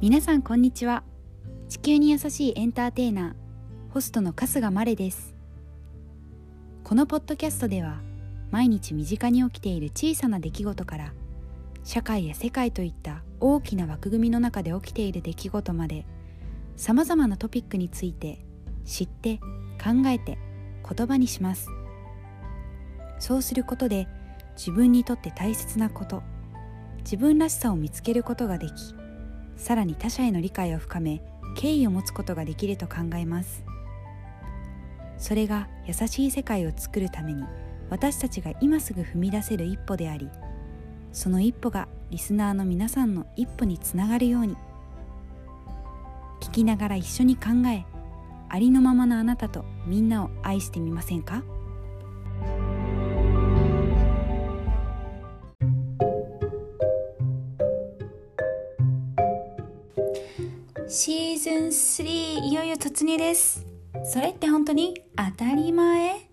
皆さんこんにちは。地球に優しいエンターテイナーホストの春日まれです。このポッドキャストでは毎日身近に起きている小さな出来事から社会や世界といった大きな枠組みの中で起きている出来事までさまざまなトピックについて知って考えて言葉にします。そうすることで自分にとって大切なこと自分らしさを見つけることができさらに他者への理解を深め敬意を持つことができると考えます。それが優しい世界を作るために私たちが今すぐ踏み出せる一歩でありその一歩がリスナーの皆さんの一歩につながるように聞きながら一緒に考えありのままのあなたとみんなを愛してみませんか？シーズン3いよいよ突入です。それって本当に当たり前？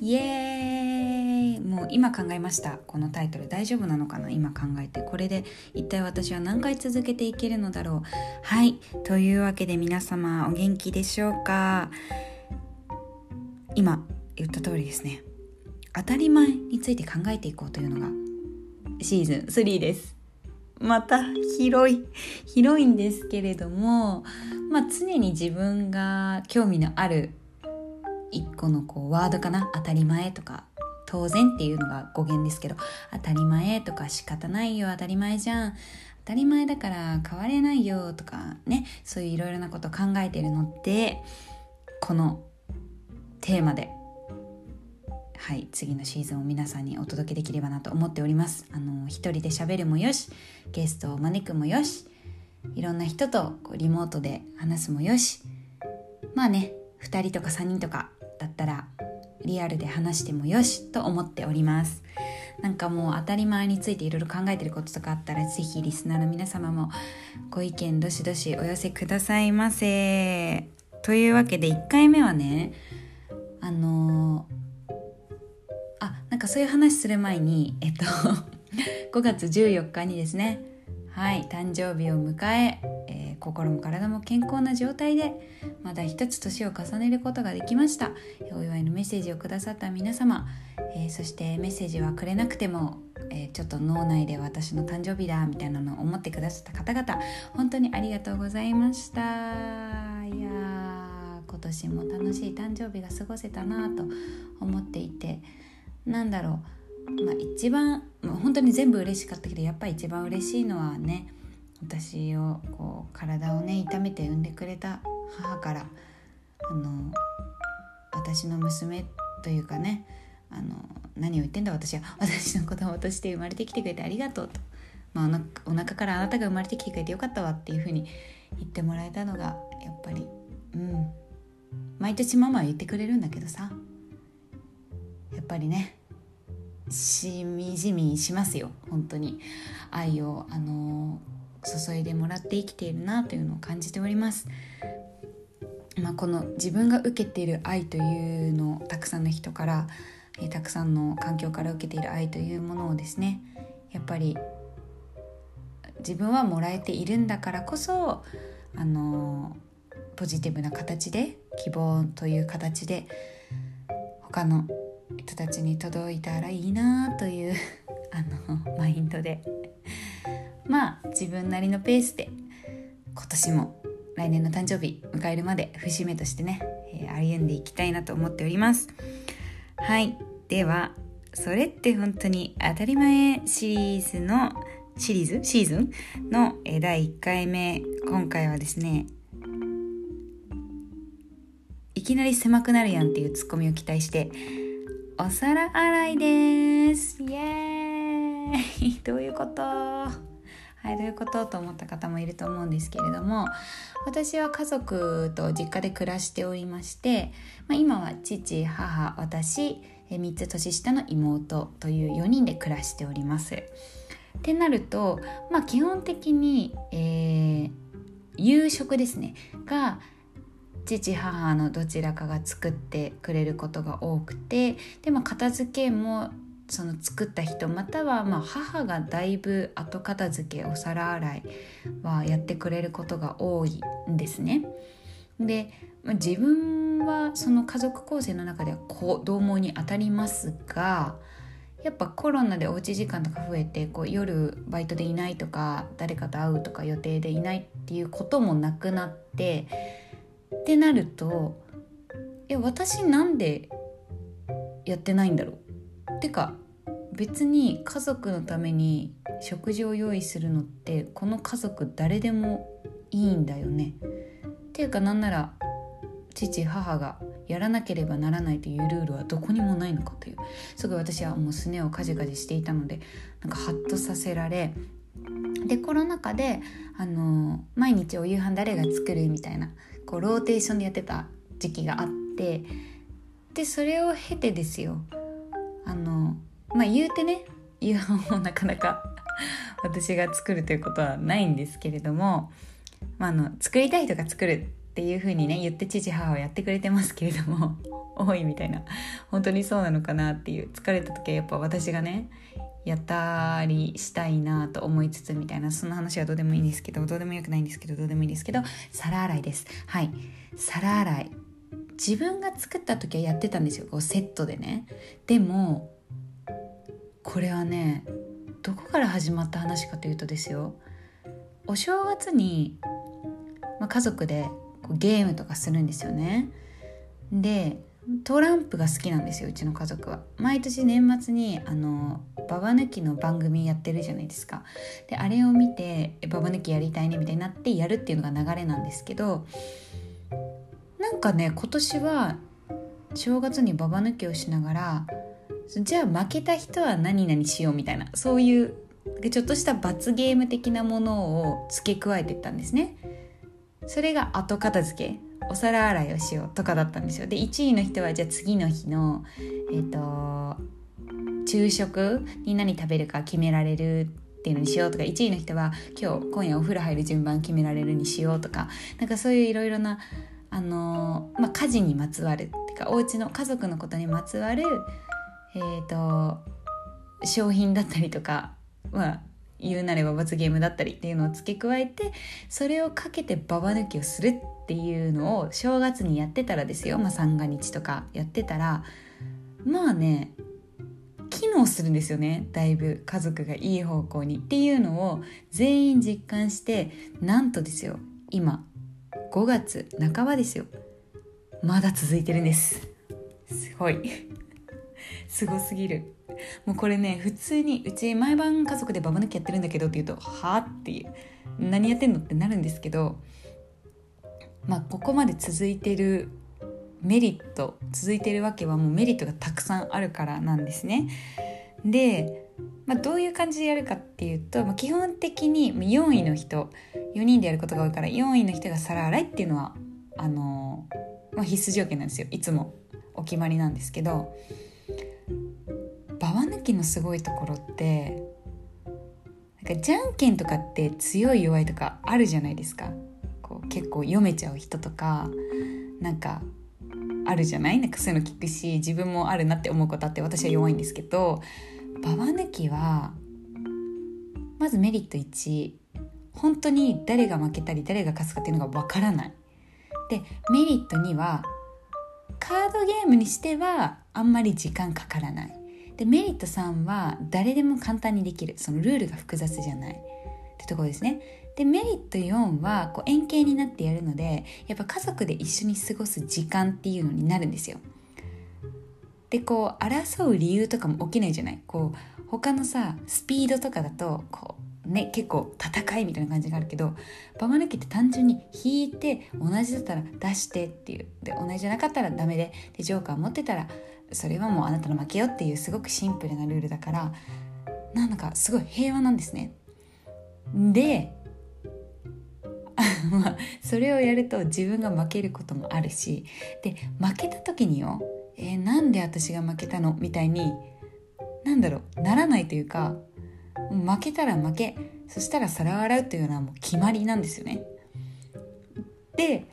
イエーイ。もう今考えました。このタイトル。大丈夫なのかな？今考えて。これで一体私は何回続けていけるのだろう？はい。というわけで皆様お元気でしょうか？今言った通りですね。当たり前について考えていこうというのがシーズン3です。また広い広いんですけれども、まあ、常に自分が興味のある一個のこうワードかな当たり前とか当然っていうのが語源ですけど当たり前とか仕方ないよ当たり前じゃん当たり前だから変われないよとかねそういういろいろなこと考えてるのってこのテーマではい次のシーズンを皆さんにお届けできればなと思っております。あの一人で喋るもよしゲストを招くもよしいろんな人とこうリモートで話すもよしまあね2人とか3人とかだったらリアルで話してもよしと思っております。なんかもう当たり前についていろいろ考えてることとかあったら是非リスナーの皆様もご意見どしどしお寄せくださいませ。というわけで1回目はねあの、かそういう話する前にえっと 5月14日にですねはい誕生日を迎ええー、心も体も健康な状態でまだ一つ年を重ねることができました。お祝いのメッセージをくださった皆様、えー、そしてメッセージはくれなくても、えー、ちょっと脳内で私の誕生日だみたいなのを思ってくださった方々本当にありがとうございました。いや今年も楽しい誕生日が過ごせたなと思っていてなんだろう。まあ、一番もう本当に全部嬉しかったけどやっぱり一番嬉しいのはね私をこう体をね痛めて産んでくれた母からあの私の娘というかねあの何を言ってんだ私は 私の子供として生まれてきてくれてありがとうと、まあ、お腹からあなたが生まれてきてくれてよかったわっていうふうに言ってもらえたのがやっぱりうん。毎年ママは言ってくれるんだけどさ。やっぱりねしみじみしますよ本当に愛をあの注いでもらって生きているなというのを感じております。まあ、この自分が受けている愛というのをたくさんの人から、えたくさんの環境から受けている愛というものをですねやっぱり自分はもらえているんだからこそあのポジティブな形で希望という形で他の人たちに届いたらいいなという あのマインドで。まあ自分なりのペースで今年も来年の誕生日迎えるまで節目としてね、えー、歩んでいきたいなと思っております。はい。ではそれって本当に当たり前シリーズのシリーズ？シーズン？の第1回目。今回はですねいきなり狭くなるやんっていうツッコミを期待してお皿洗いです。イエーイ。どういうこと？はいどういうこと？と思った方もいると思うんですけれども私は家族と実家で暮らしておりまして、まあ、今は父母私3つ年下の妹という4人で暮らしております。ってなると、まあ、基本的に、えー、夕食ですね。が父母のどちらかが作ってくれることが多くてでも片付けもその作った人またはま母がだいぶ後片付けお皿洗いはやってくれることが多いんですね。で自分はその家族構成の中では子供に当たりますがやっぱコロナでおうち時間とか増えてこう夜バイトでいないとか誰かと会うとか予定でいないっていうこともなくなってってなるとえ私なんでやってないんだろう？てか別に家族のために食事を用意するのってこの家族誰でもいいんだよね。っていうかなんなら父母がやらなければならないというルールはどこにもないのかというすごい私はもうすねをカジカジしていたのでなんかハッとさせられでコロナ禍であの毎日お夕飯誰が作るみたいなこうローテーションでやってた時期があってでそれを経てですよ。あのまあ言うてね夕飯をなかなか 私が作るということはないんですけれどもまあ、あの作りたい人が作るっていう風にね言って父母はやってくれてますけれども 多いみたいな。本当にそうなのかなっていう疲れた時はやっぱ私がねやったりしたいなと思いつつみたいなその話はどうでもいいんですけどどうでもよくないんですけどどうでもいいですけど皿洗いです。はい。皿洗い。自分が作った時はやってたんですよ。こうセットでね。でもこれはねどこから始まった話かというとですよ。お正月にまあ、家族でこうゲームとかするんですよね。でトランプが好きなんですようちの家族は。毎年年末にあのババ抜きの番組やってるじゃないですか。であれを見てババ抜きやりたいねみたいになってやるっていうのが流れなんですけどなんかね今年は正月にババ抜きをしながらじゃあ負けた人は何々しようみたいなそういうちょっとした罰ゲーム的なものを付け加えてったんですね。それが後片付け。お皿洗いをしようとかだったんですよ。で1位の人はじゃあ次の日のえっ、ー、と昼食に何食べるか決められるっていうのにしようとか1位の人は今日今夜お風呂入る順番決められるにしようとかなんかそういういろいろなあの、まあ、家事にまつわるっていうかお家の家族のことにまつわるえっ、ー、と商品だったりとかまあ言うなれば罰ゲームだったりっていうのを付け加えてそれをかけてババ抜きをするっていうのを正月にやってたらですよ、まあ、三が日とかやってたらまあね機能するんですよね。だいぶ家族がいい方向にっていうのを全員実感してなんとですよ。今5月半ばですよ。まだ続いてるんです。すごいすごすぎるもうこれね普通にうち毎晩家族でババ抜きやってるんだけどって言うと「はあ?」っていう「何やってんの?」ってなるんですけどまあここまで続いてるメリット続いてるわけはもうメリットがたくさんあるからなんですね。で、まあ、どういう感じでやるかっていうと、まあ、基本的に4位の人4人でやることが多いから4位の人が皿洗いっていうのはあのまあ、必須条件なんですよいつもお決まりなんですけどババ抜きのすごいところってなんかじゃんけんとかって強い弱いとかあるじゃないですか。こう結構読めちゃう人とかなんかあるじゃない？なんかそういうの聞くし自分もあるなって思うことあって私は弱いんですけどババ抜きはまずメリット1本当に誰が負けたり誰が勝つかっていうのがわからない。でメリット2はカードゲームにしてはあんまり時間かからない。でメリット3は誰でも簡単にできる。そのルールが複雑じゃない。ってとこですね。でメリット4はこう円形になってやるのでやっぱ家族で一緒に過ごす時間っていうのになるんですよ。でこう争う理由とかも起きないじゃない。こう他のさスピードとかだとこうね結構戦いみたいな感じがあるけどババ抜きって単純に引いて同じだったら出してっていう。で同じじゃなかったらダメででジョーカー持ってたらそれはもうあなたの負けよっていうすごくシンプルなルールだからなんだかすごい平和なんですね。で まあそれをやると自分が負けることもあるしで負けた時によ、えー、なんで私が負けたのみたいになんだろうならないというか負けたら負けそしたら皿を洗うというのはもう決まりなんですよね。で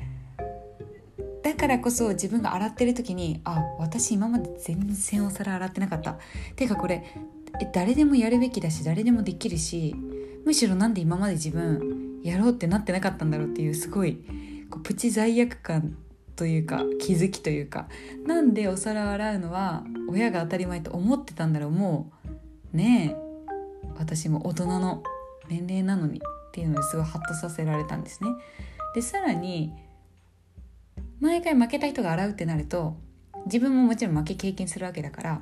からこそ自分が洗ってる時にあ私今まで全然お皿洗ってなかった。てかこれ誰でもやるべきだし誰でもできるしむしろなんで今まで自分やろうってなってなかったんだろうっていうすごいこうプチ罪悪感というか気づきというか。なんでお皿洗うのは親が当たり前と思ってたんだろう。もうねえ私も大人の年齢なのにっていうのですごいハッとさせられたんですね。でさらに毎回負けた人が洗うってなると自分ももちろん負け経験するわけだから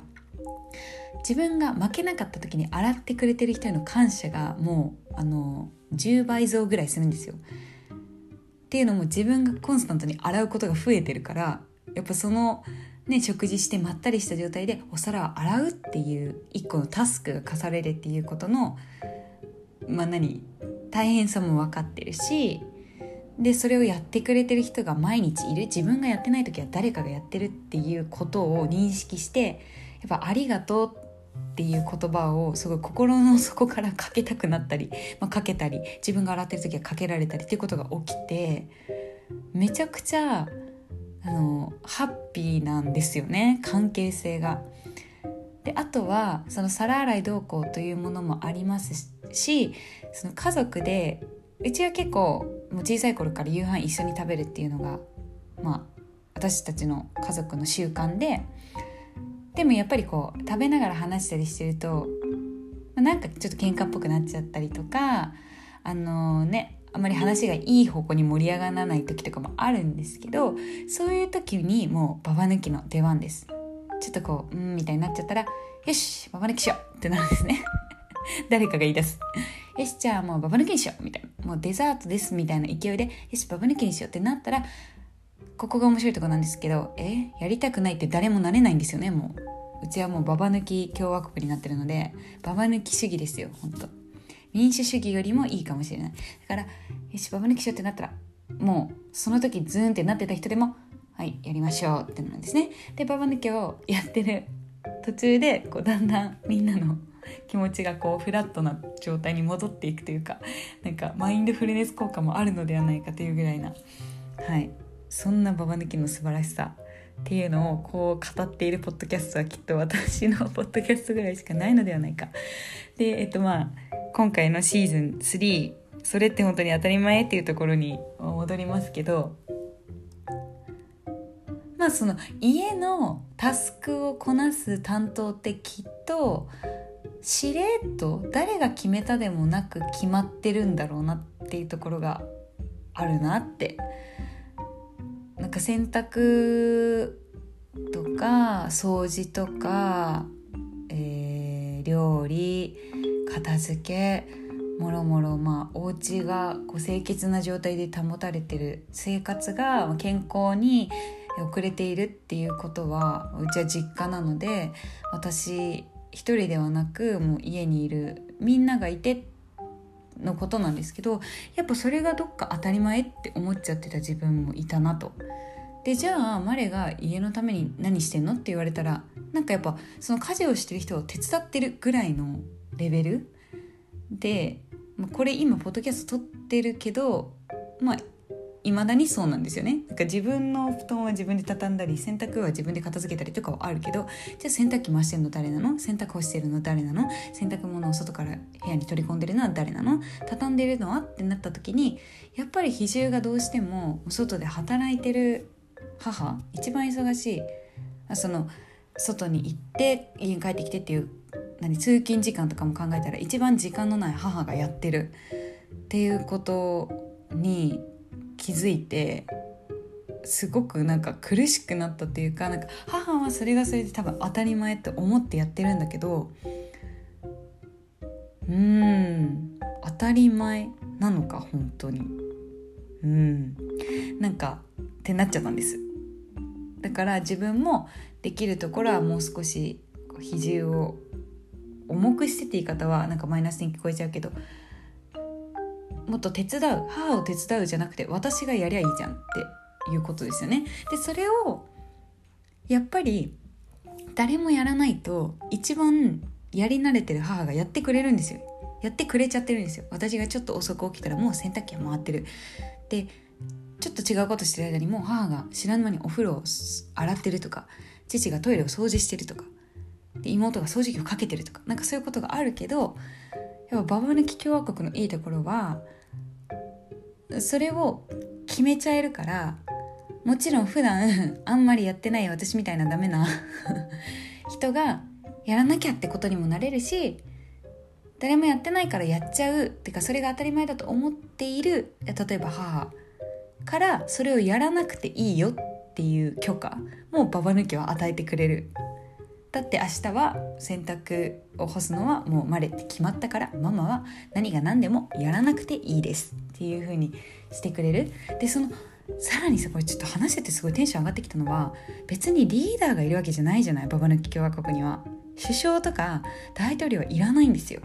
自分が負けなかった時に洗ってくれてる人への感謝がもうあの10倍増ぐらいするんですよ。っていうのも自分がコンスタントに洗うことが増えてるからやっぱそのね食事してまったりした状態でお皿を洗うっていう一個のタスクが課されるっていうことのまあ何？大変さも分かってるしでそれをやってくれてる人が毎日いる自分がやってない時は誰かがやってるっていうことを認識してやっぱ「ありがとう」っていう言葉をすごい心の底からかけたくなったり、まあ、かけたり自分が洗ってる時はかけられたりっていうことが起きてめちゃくちゃあのハッピーなんですよね関係性が。であとはその皿洗い同行というものもありますしその家族でうちは結構もう小さい頃から夕飯一緒に食べるっていうのがまあ私たちの家族の習慣ででもやっぱりこう食べながら話したりしてるとなんかちょっと喧嘩っぽくなっちゃったりとかあのー、ねあまり話がいい方向に盛り上がらない時とかもあるんですけどそういう時にもうババ抜きの出番です。ちょっとこううんみたいになっちゃったらよしババ抜きしようってなるんですね。誰かが言い出す。よしじゃあもうババ抜きにしようみたいな。もうデザートですみたいな勢いでよしババ抜きにしようってなったらここが面白いとこなんですけどえやりたくないって誰もなれないんですよねもう。うちはもうババ抜き共和国になってるのでババ抜き主義ですよ本当民主主義よりもいいかもしれない。だからよしババ抜きしようってなったらもうその時ズーンってなってた人でもはいやりましょうってなんですね。でババ抜きをやってる途中でこうだんだんみんなの気持ちがこうフラットな状態に戻っていくというかなんかマインドフルネス効果もあるのではないかというぐらいなはいそんなババ抜きの素晴らしさっていうのをこう語っているポッドキャストはきっと私のポッドキャストぐらいしかないのではないか。でえっとまあ今回のシーズン3それって本当に当たり前っていうところに戻りますけどまあその家のタスクをこなす担当ってきっとしれと誰が決めたでもなく決まってるんだろうなっていうところがあるなって。なんか洗濯とか掃除とか、えー、料理片付けもろもろまあお家がこう清潔な状態で保たれてる生活が健康に遅れているっていうことはうちは実家なので私一人ではなくもう家にいるみんながいてのことなんですけどやっぱそれがどっか当たり前って思っちゃってた自分もいたなと。でじゃあマレが家のために何してんのって言われたらなんかやっぱその家事をしてる人を手伝ってるぐらいのレベルでこれ今ポッドキャスト撮ってるけどまあいまだにそうなんですよね。なんか自分の布団は自分で畳んだり洗濯は自分で片付けたりとかはあるけどじゃあ洗濯機回してるの誰なの？洗濯干してるの誰なの？洗濯物を外から部屋に取り込んでるのは誰なの？畳んでるのはってなった時にやっぱり比重がどうしても外で働いてる母一番忙しいその外に行って家に帰ってきてっていう何通勤時間とかも考えたら一番時間のない母がやってるっていうことに気づいてすごくなんか苦しくなったっていうかなんか母はそれがそれで多分当たり前って思ってやってるんだけどうん当たり前なのか本当に。うん。なんかってなっちゃったんです。だから自分もできるところはもう少し比重を重くしてって言い方はなんかマイナスに聞こえちゃうけどもっと手伝う母を手伝うじゃなくて私がやりゃいいじゃんっていうことですよね。でそれをやっぱり誰もやらないと一番やり慣れてる母がやってくれるんですよ。やってくれちゃってるんですよ。私がちょっと遅く起きたらもう洗濯機は回ってる。でちょっと違うことしてる間にもう母が知らぬ間にお風呂を洗ってるとか父がトイレを掃除してるとかで妹が掃除機をかけてるとかなんかそういうことがあるけどやっぱババ抜き共和国のいいところはそれを決めちゃえるからもちろん普段 あんまりやってない私みたいなダメな 人がやらなきゃってことにもなれるし誰もやってないからやっちゃうっていうかそれが当たり前だと思っている例えば母からそれをやらなくていいよっていう許可もババ抜きは与えてくれる。だって明日は洗濯を干すのはもうまれって決まったからママは何が何でもやらなくていいですっていう風にしてくれる。でそのさらにさこれちょっと話しててすごいテンション上がってきたのは別にリーダーがいるわけじゃないじゃないババ抜き共和国には。首相とか大統領はいらないんですよ。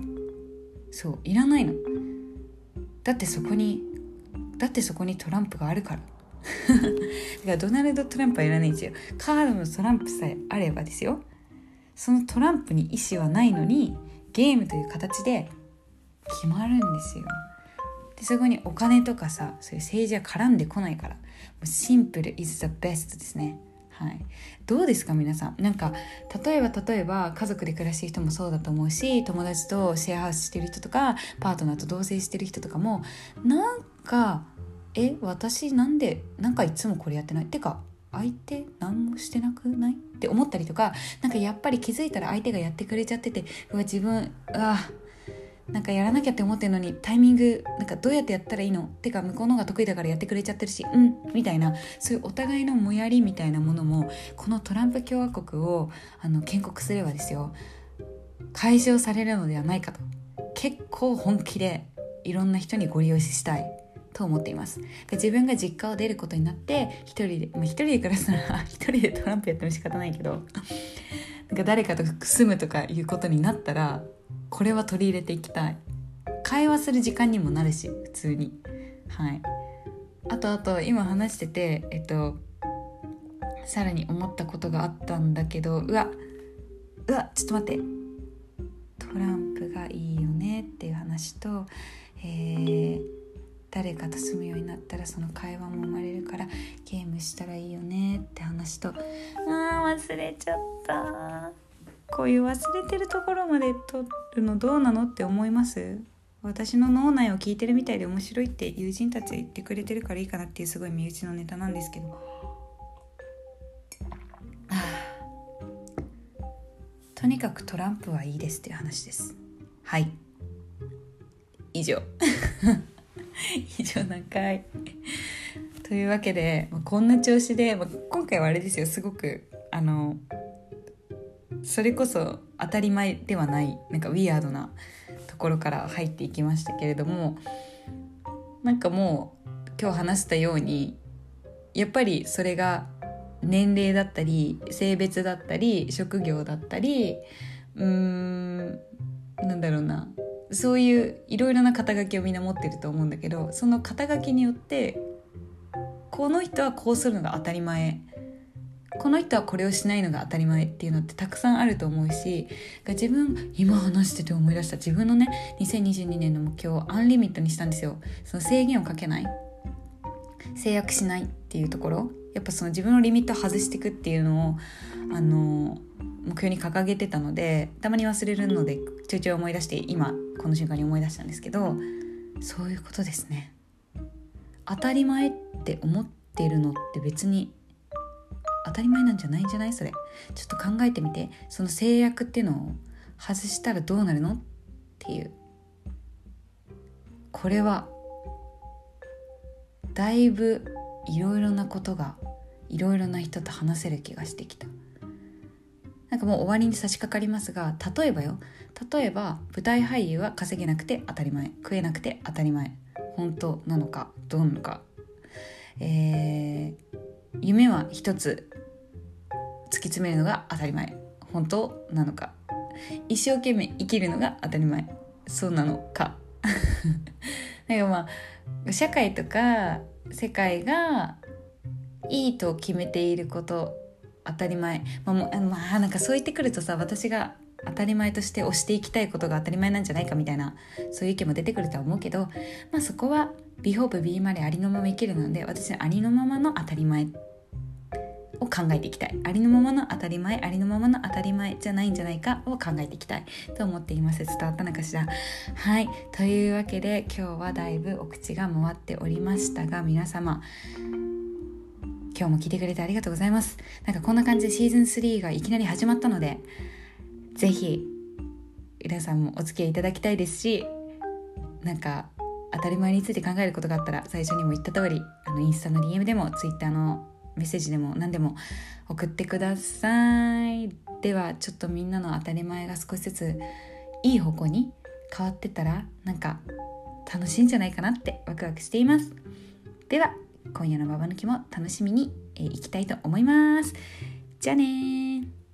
そういらないの。だってそこにだってそこにトランプがあるから。だからドナルド・トランプはいらないんですよ。カードのトランプさえあればですよ。そのトランプに意思はないのにゲームという形で決まるんですよ。でそこにお金とかさそういう政治は絡んでこないから。もうシンプル is the best ですね。はい、どうですか皆さん？なんか例えば例えば家族で暮らしてる人もそうだと思うし友達とシェアハウスしてる人とかパートナーと同棲してる人とかもなんかえ私なんでなんかいつもこれやってない？ってか相手何もしてなくない？って思ったりとかなんかやっぱり気づいたら相手がやってくれちゃっててうわ自分あなんかやらなきゃって思ってるのにタイミングなんかどうやってやったらいいの？ってか向こうの方が得意だからやってくれちゃってるしうんみたいなそういうお互いのもやりみたいなものもこのトランプ共和国をあの建国すればですよ解消されるのではないかと。結構本気でいろんな人にご利用したい。と思っています。で自分が実家を出ることになって一人で、まあ、一人で暮らすなら 一人でトランプやっても仕方ないけどなんか誰かと住むとかいうことになったらこれは取り入れていきたい。会話する時間にもなるし普通に。はい。あとあと今話しててえっとさらに思ったことがあったんだけどうわうわちょっと待って。トランプがいいよねっていう話と、えー、誰かと住むようになったらその会話も生まれるからゲームしたらいいよねって話と。あー忘れちゃった。こういう忘れてるところまで撮るのどうなのって思います？私の脳内を聞いてるみたいで面白いって友人たち言ってくれてるからいいかなっていうすごい身内のネタなんですけど。とにかくトランプはいいですっていう話です。はい。以上。以上何回。というわけでまこんな調子でま今回はあれですよすごくあのそれこそ当たり前ではないなんかウィアードなところから入っていきましたけれどもなんかもう今日話したようにやっぱりそれが年齢だったり性別だったり職業だったりうーんなんだろうなそういういろいろな肩書きをみんな持ってると思うんだけどその肩書きによってこの人はこうするのが当たり前。この人はこれをしないのが当たり前っていうのってたくさんあると思うし自分今話してて思い出した自分のね2022年の目標をアンリミットにしたんですよ。その制限をかけない。制約しないっていうところ。やっぱその自分のリミットを外していくっていうのをあの目標に掲げてたのでたまに忘れるのでちょいちょい思い出して今この瞬間に思い出したんですけどそういうことですね。当たり前って思ってるのって別に当たり前なんじゃないんじゃない？それ。ちょっと考えてみて。その制約っていうのを外したらどうなるの？っていう。これはだいぶいろいろなことがいろいろな人と話せる気がしてきた。なんかもう終わりに差し掛かりますが例えばよ。例えば舞台俳優は稼げなくて当たり前。食えなくて当たり前。本当なのかどうなのか。えー、夢は一つ突き詰めるのが当たり前。本当なのか。一生懸命生きるのが当たり前。そうなのか。なんかまあ社会とか世界がいいと決めていること当たり前。まあもまあなんかそう言ってくるとさ私が当たり前として推していきたいことが当たり前なんじゃないかみたいなそういう意見も出てくるとは思うけど、まあ、そこはビホープビーマレありのまま生きるので私はありのままの当たり前を考えていきたい。ありのままの当たり前ありのままの当たり前じゃないんじゃないかを考えていきたい。と思っています。伝わったのかしら？はい。というわけで今日はだいぶお口が回っておりましたが皆様今日も聞いてくれてありがとうございます。なんかこんな感じでシーズン3がいきなり始まったので是非皆さんもお付き合いいただきたいですしなんか当たり前について考えることがあったら最初にも言った通りあのインスタの DM でも Twitter のメッセージでも何でも送ってください。ではちょっとみんなの当たり前が少しずついい方向に変わってたらなんか楽しいんじゃないかなってワクワクしています。では今夜のババ抜きも楽しみにいきたいと思います。じゃあね